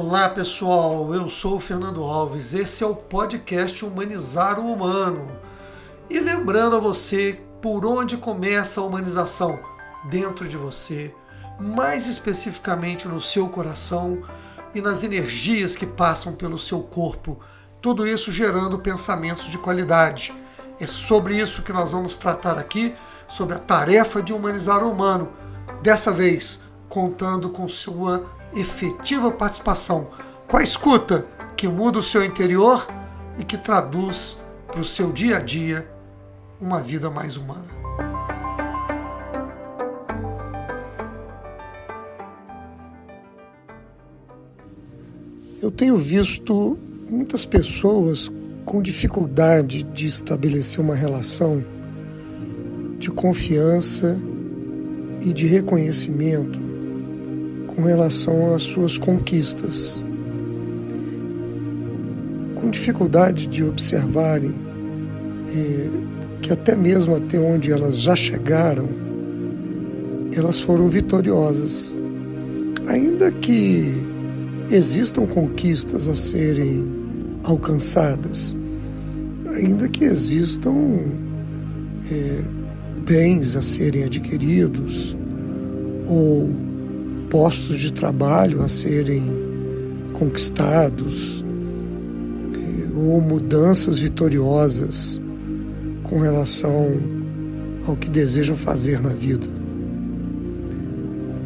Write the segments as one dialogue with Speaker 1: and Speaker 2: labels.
Speaker 1: Olá pessoal, eu sou o Fernando Alves, esse é o podcast Humanizar o Humano. E lembrando a você por onde começa a humanização? Dentro de você, mais especificamente no seu coração e nas energias que passam pelo seu corpo, tudo isso gerando pensamentos de qualidade. É sobre isso que nós vamos tratar aqui, sobre a tarefa de humanizar o humano, dessa vez contando com sua efetiva participação, com a escuta que muda o seu interior e que traduz para o seu dia a dia uma vida mais humana. Eu tenho visto muitas pessoas com dificuldade de estabelecer uma relação de confiança e de reconhecimento com relação às suas conquistas, com dificuldade de observarem é, que até mesmo até onde elas já chegaram, elas foram vitoriosas, ainda que existam conquistas a serem alcançadas, ainda que existam é, bens a serem adquiridos ou postos de trabalho a serem conquistados ou mudanças vitoriosas com relação ao que desejam fazer na vida.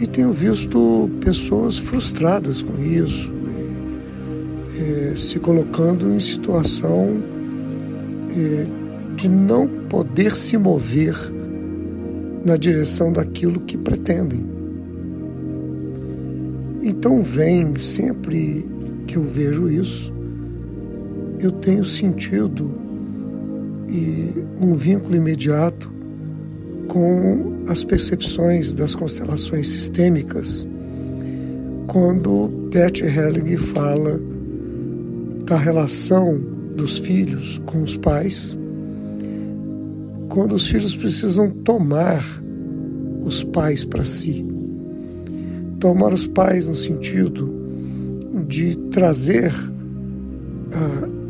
Speaker 1: E tenho visto pessoas frustradas com isso, é, se colocando em situação é, de não poder se mover na direção daquilo que pretendem. Então vem sempre que eu vejo isso, eu tenho sentido e um vínculo imediato com as percepções das constelações sistêmicas, quando Bert Helling fala da relação dos filhos com os pais, quando os filhos precisam tomar os pais para si tomar os pais no sentido de trazer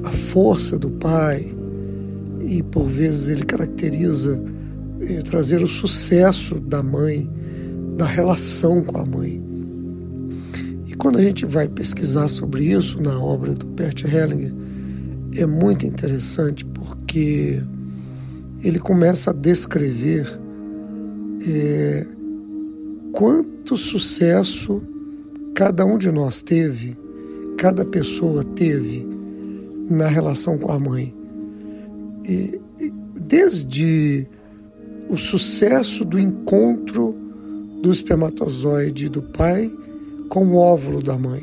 Speaker 1: a, a força do pai, e por vezes ele caracteriza eh, trazer o sucesso da mãe, da relação com a mãe. E quando a gente vai pesquisar sobre isso na obra do Bert Hellinger, é muito interessante porque ele começa a descrever é, quanto sucesso cada um de nós teve, cada pessoa teve na relação com a mãe. E, desde o sucesso do encontro do espermatozoide do pai com o óvulo da mãe,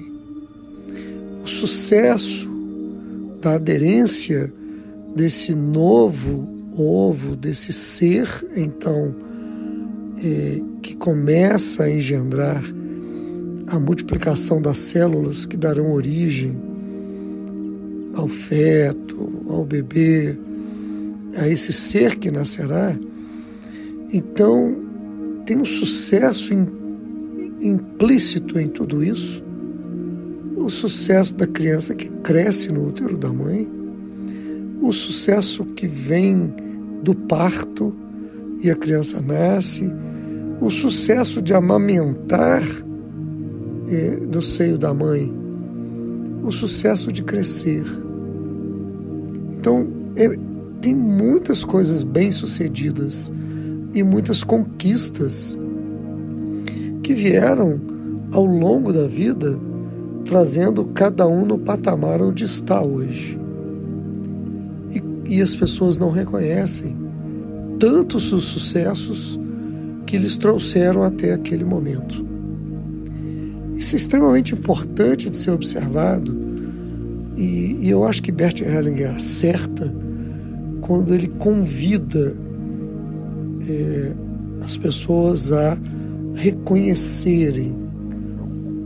Speaker 1: o sucesso da aderência desse novo ovo, desse ser, então, que começa a engendrar a multiplicação das células que darão origem ao feto, ao bebê, a esse ser que nascerá, então tem um sucesso implícito em tudo isso, o sucesso da criança que cresce no útero da mãe, o sucesso que vem do parto e a criança nasce, o sucesso de amamentar é, no seio da mãe, o sucesso de crescer. Então, é, tem muitas coisas bem-sucedidas e muitas conquistas que vieram ao longo da vida, trazendo cada um no patamar onde está hoje. E, e as pessoas não reconhecem tanto os sucessos que lhes trouxeram até aquele momento. Isso é extremamente importante de ser observado e, e eu acho que Bert Hellinger acerta quando ele convida é, as pessoas a reconhecerem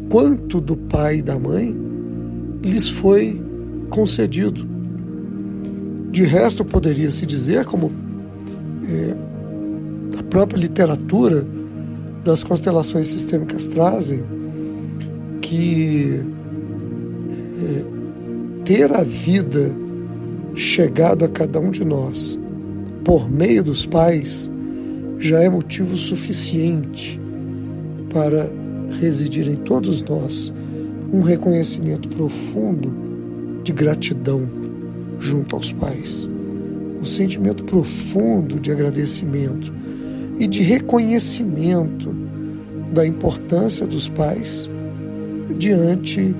Speaker 1: quanto do pai e da mãe lhes foi concedido. De resto, poderia se dizer, como é, própria literatura das constelações sistêmicas trazem que é, ter a vida chegado a cada um de nós por meio dos pais já é motivo suficiente para residir em todos nós um reconhecimento profundo de gratidão junto aos pais, um sentimento profundo de agradecimento e de reconhecimento da importância dos pais diante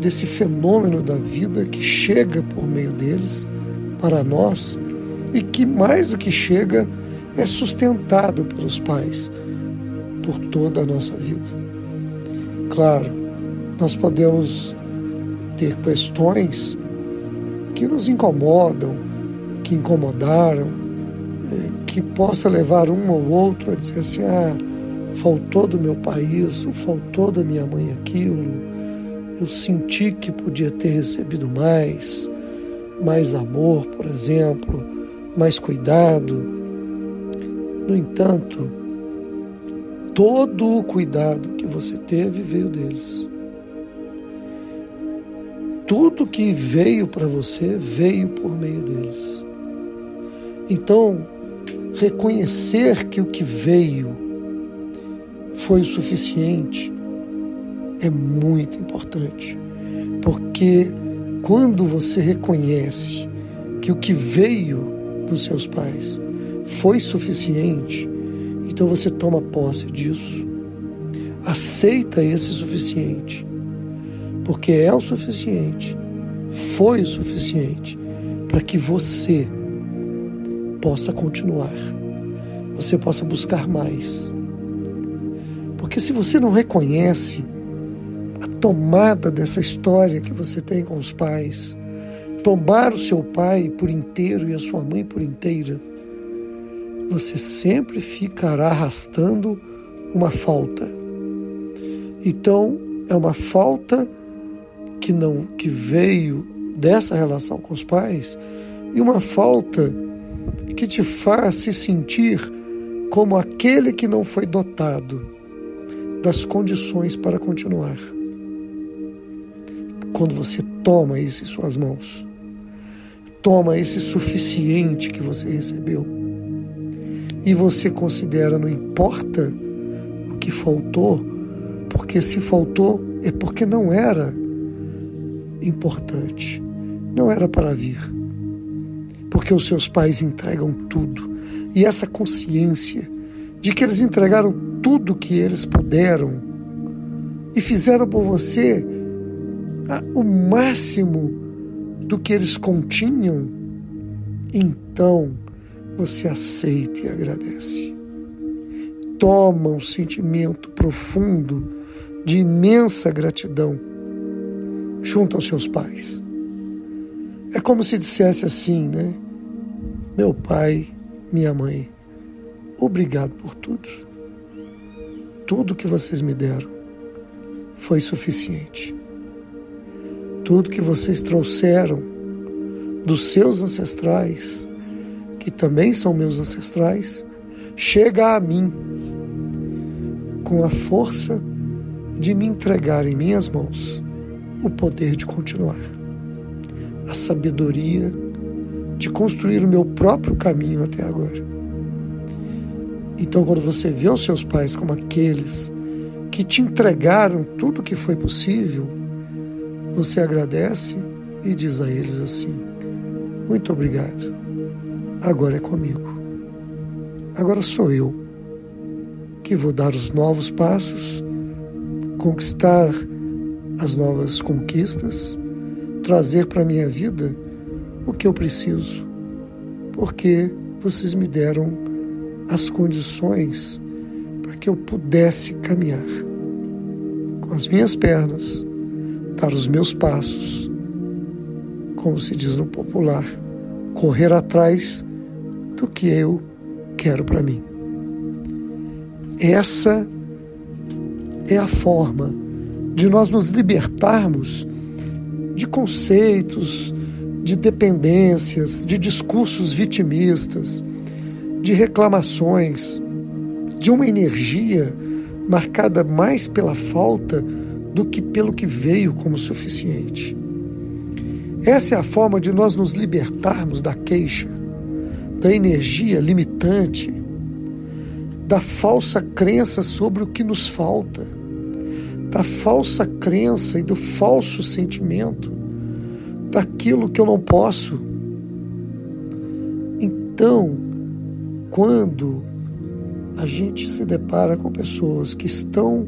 Speaker 1: desse fenômeno da vida que chega por meio deles para nós e que mais do que chega é sustentado pelos pais por toda a nossa vida. Claro, nós podemos ter questões que nos incomodam, que incomodaram, é, que possa levar um ou outro a dizer assim: ah, faltou do meu isso, faltou da minha mãe aquilo, eu senti que podia ter recebido mais, mais amor, por exemplo, mais cuidado. No entanto, todo o cuidado que você teve veio deles. Tudo que veio para você veio por meio deles. Então, reconhecer que o que veio foi o suficiente é muito importante, porque quando você reconhece que o que veio dos seus pais foi suficiente, então você toma posse disso, aceita esse suficiente porque é o suficiente, foi o suficiente para que você possa continuar, você possa buscar mais. Porque se você não reconhece a tomada dessa história que você tem com os pais, tomar o seu pai por inteiro e a sua mãe por inteira, você sempre ficará arrastando uma falta. Então, é uma falta que não que veio dessa relação com os pais e uma falta que te faz se sentir como aquele que não foi dotado das condições para continuar. Quando você toma isso em suas mãos, toma esse suficiente que você recebeu e você considera não importa o que faltou, porque se faltou é porque não era importante. Não era para vir. Porque os seus pais entregam tudo. E essa consciência de que eles entregaram tudo que eles puderam e fizeram por você o máximo do que eles continham, então você aceita e agradece. Toma um sentimento profundo de imensa gratidão junto aos seus pais. É como se dissesse assim, né? Meu pai, minha mãe, obrigado por tudo. Tudo que vocês me deram foi suficiente. Tudo que vocês trouxeram dos seus ancestrais, que também são meus ancestrais, chega a mim com a força de me entregar em minhas mãos o poder de continuar, a sabedoria de construir o meu próprio caminho até agora. Então, quando você vê os seus pais como aqueles que te entregaram tudo o que foi possível, você agradece e diz a eles assim: Muito obrigado, agora é comigo. Agora sou eu que vou dar os novos passos, conquistar as novas conquistas, trazer para a minha vida o que eu preciso, porque vocês me deram as condições para que eu pudesse caminhar com as minhas pernas, dar os meus passos, como se diz no popular, correr atrás do que eu quero para mim. Essa é a forma de nós nos libertarmos de conceitos, de dependências, de discursos vitimistas, de reclamações, de uma energia marcada mais pela falta do que pelo que veio como suficiente. Essa é a forma de nós nos libertarmos da queixa, da energia limitante, da falsa crença sobre o que nos falta, da falsa crença e do falso sentimento daquilo que eu não posso. Então, quando a gente se depara com pessoas que estão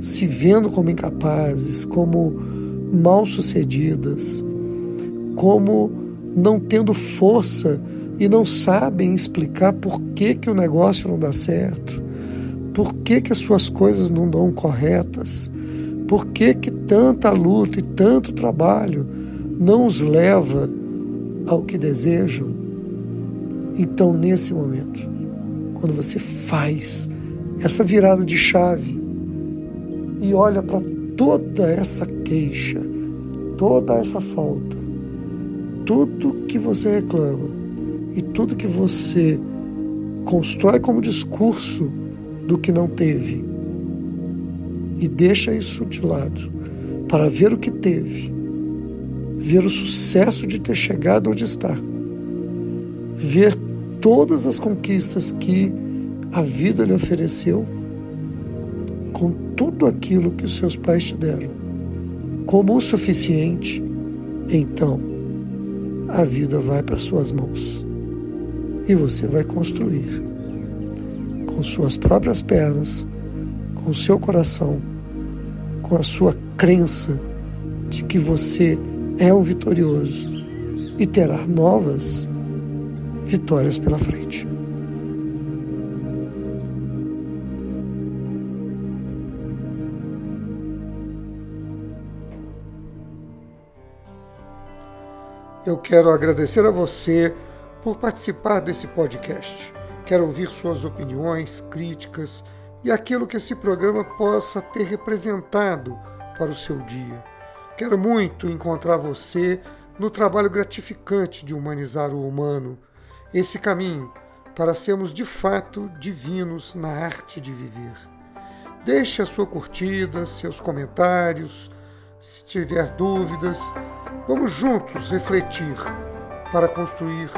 Speaker 1: se vendo como incapazes, como mal sucedidas, como não tendo força e não sabem explicar por que, que o negócio não dá certo, por que, que as suas coisas não dão corretas, por que, que tanta luta e tanto trabalho não os leva ao que desejam. Então, nesse momento, quando você faz essa virada de chave e olha para toda essa queixa, toda essa falta, tudo que você reclama e tudo que você constrói como discurso do que não teve e deixa isso de lado para ver o que teve, ver o sucesso de ter chegado onde está, ver todas as conquistas que a vida lhe ofereceu, com tudo aquilo que os seus pais te deram, como o suficiente, então a vida vai para suas mãos. E você vai construir com suas próprias pernas, com seu coração, com a sua crença de que você é um vitorioso e terá novas vitórias pela frente. Eu quero agradecer a você por participar desse podcast. Quero ouvir suas opiniões, críticas e aquilo que esse programa possa ter representado para o seu dia. Quero muito encontrar você no trabalho gratificante de humanizar o humano, esse caminho para sermos de fato divinos na arte de viver. Deixe a sua curtida, seus comentários, se tiver dúvidas, vamos juntos refletir para construir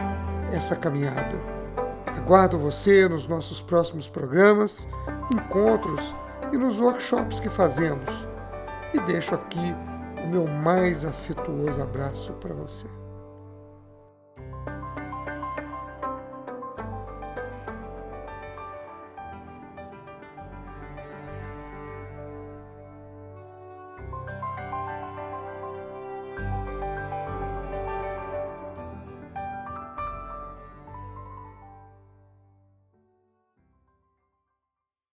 Speaker 1: essa caminhada. Aguardo você nos nossos próximos programas, encontros e nos workshops que fazemos. E deixo aqui o meu mais afetuoso abraço para você.